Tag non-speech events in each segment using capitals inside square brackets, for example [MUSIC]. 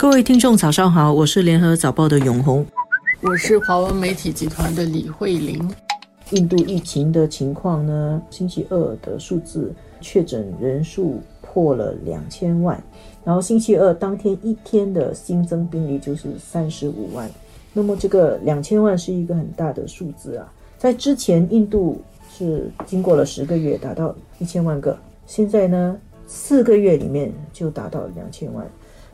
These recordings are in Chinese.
各位听众，早上好，我是联合早报的永红，我是华文媒体集团的李慧玲。印度疫情的情况呢？星期二的数字确诊人数破了两千万，然后星期二当天一天的新增病例就是三十五万。那么这个两千万是一个很大的数字啊！在之前，印度是经过了十个月达到一千万个，现在呢，四个月里面就达到两千万。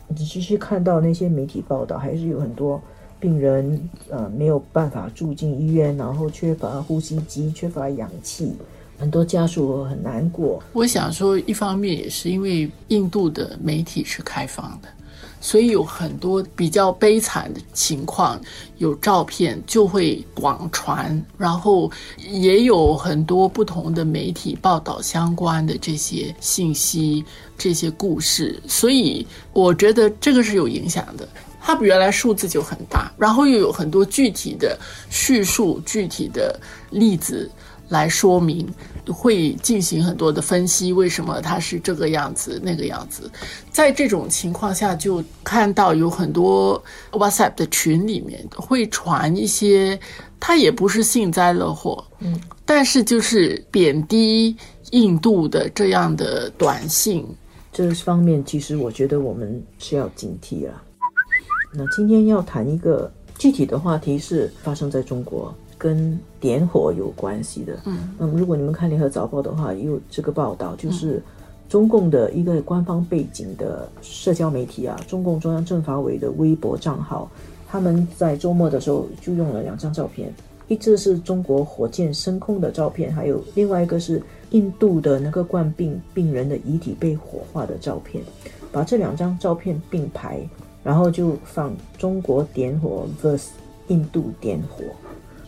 你其实看到那些媒体报道，还是有很多病人呃没有办法住进医院，然后缺乏呼吸机、缺乏氧气，很多家属很难过。我想说，一方面也是因为印度的媒体是开放的。所以有很多比较悲惨的情况，有照片就会广传，然后也有很多不同的媒体报道相关的这些信息、这些故事。所以我觉得这个是有影响的。它比原来数字就很大，然后又有很多具体的叙述、具体的例子。来说明，会进行很多的分析，为什么它是这个样子、那个样子？在这种情况下，就看到有很多 WhatsApp 的群里面会传一些，他也不是幸灾乐祸，嗯，但是就是贬低印度的这样的短信，这方面其实我觉得我们是要警惕了。那今天要谈一个具体的话题，是发生在中国。跟点火有关系的，嗯，那么如果你们看联合早报的话，也有这个报道，就是中共的一个官方背景的社交媒体啊，中共中央政法委的微博账号，他们在周末的时候就用了两张照片，一只是中国火箭升空的照片，还有另外一个是印度的那个冠病病人的遗体被火化的照片，把这两张照片并排，然后就放中国点火 vs 印度点火。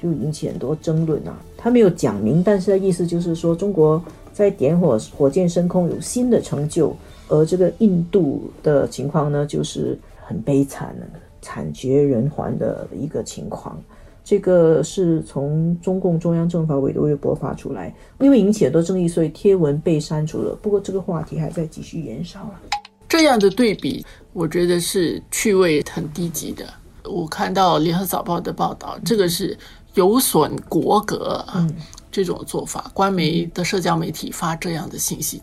就引起很多争论啊！他没有讲明，但是意思就是说，中国在点火火箭升空有新的成就，而这个印度的情况呢，就是很悲惨的、惨绝人寰的一个情况。这个是从中共中央政法委的微博发出来，因为引起很多争议，所以贴文被删除了。不过这个话题还在继续延烧啊。这样的对比，我觉得是趣味很低级的。我看到联合早报的报道，这个是。有损国格，嗯，这种做法，官媒的社交媒体发这样的信息，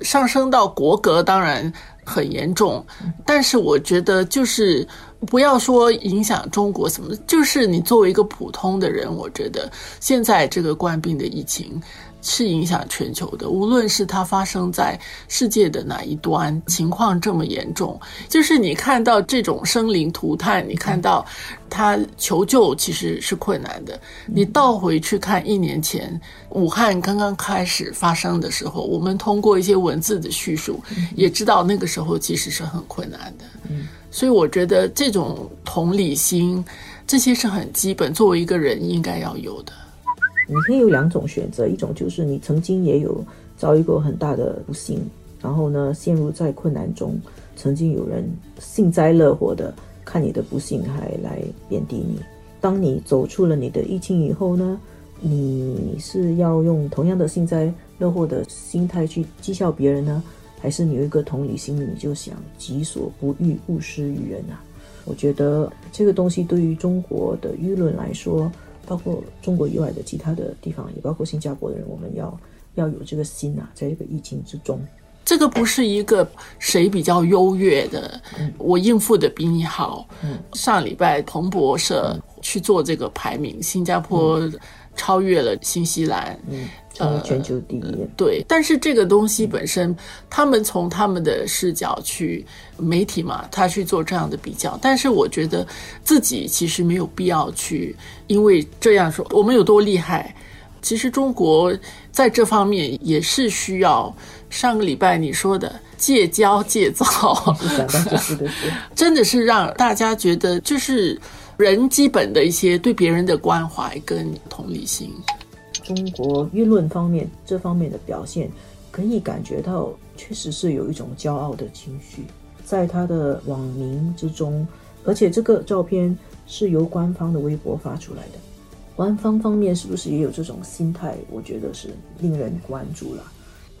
上升到国格当然很严重，但是我觉得就是不要说影响中国什么，就是你作为一个普通的人，我觉得现在这个冠病的疫情。是影响全球的，无论是它发生在世界的哪一端，情况这么严重，就是你看到这种生灵涂炭，你看到他求救其实是困难的。你倒回去看一年前武汉刚刚开始发生的时候，我们通过一些文字的叙述，也知道那个时候其实是很困难的。所以我觉得这种同理心，这些是很基本，作为一个人应该要有的。你可以有两种选择，一种就是你曾经也有遭遇过很大的不幸，然后呢陷入在困难中，曾经有人幸灾乐祸的看你的不幸还来贬低你。当你走出了你的疫情以后呢，你是要用同样的幸灾乐祸的心态去讥笑别人呢，还是你有一个同理心，你就想己所不欲勿施于人啊？我觉得这个东西对于中国的舆论来说。包括中国以外的其他的地方，也包括新加坡的人，我们要要有这个心啊，在这个疫情之中，这个不是一个谁比较优越的，我应付的比你好。上礼拜彭博社去做这个排名，新加坡超越了新西兰。成为全球第一，对，但是这个东西本身，他们从他们的视角去媒体嘛，他去做这样的比较，但是我觉得自己其实没有必要去，因为这样说我们有多厉害，其实中国在这方面也是需要。上个礼拜你说的戒骄戒躁，[LAUGHS] [LAUGHS] 真的是让大家觉得就是人基本的一些对别人的关怀跟同理心。中国舆论方面这方面的表现，可以感觉到确实是有一种骄傲的情绪，在他的网民之中，而且这个照片是由官方的微博发出来的，官方方面是不是也有这种心态？我觉得是令人关注了。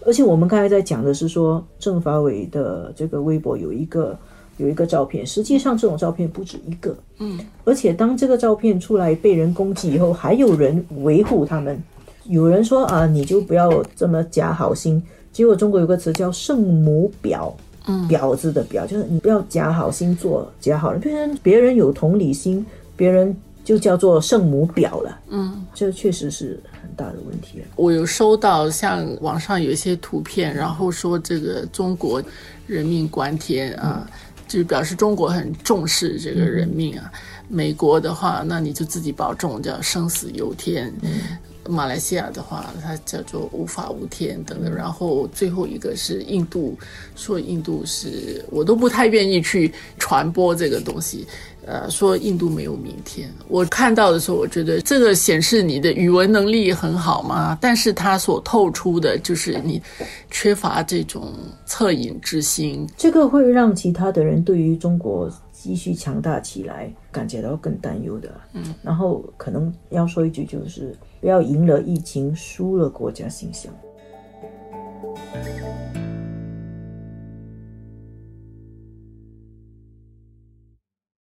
而且我们刚才在讲的是说，政法委的这个微博有一个有一个照片，实际上这种照片不止一个，嗯，而且当这个照片出来被人攻击以后，还有人维护他们。有人说啊，你就不要这么假好心。结果中国有个词叫“圣母婊”，嗯，婊子的婊，就是你不要假好心做假好人，别人别人有同理心，别人就叫做圣母婊了，嗯，这确实是很大的问题。我有收到像网上有一些图片，然后说这个中国人命关天啊。就是表示中国很重视这个人命啊，美国的话，那你就自己保重，叫生死由天。马来西亚的话，它叫做无法无天等等。然后最后一个是印度，说印度是我都不太愿意去传播这个东西。呃，说印度没有明天。我看到的时候，我觉得这个显示你的语文能力很好嘛，但是它所透出的就是你缺乏这种恻隐之心。这个会让其他的人对于中国继续强大起来感觉到更担忧的。嗯，然后可能要说一句，就是不要赢了疫情，输了国家形象。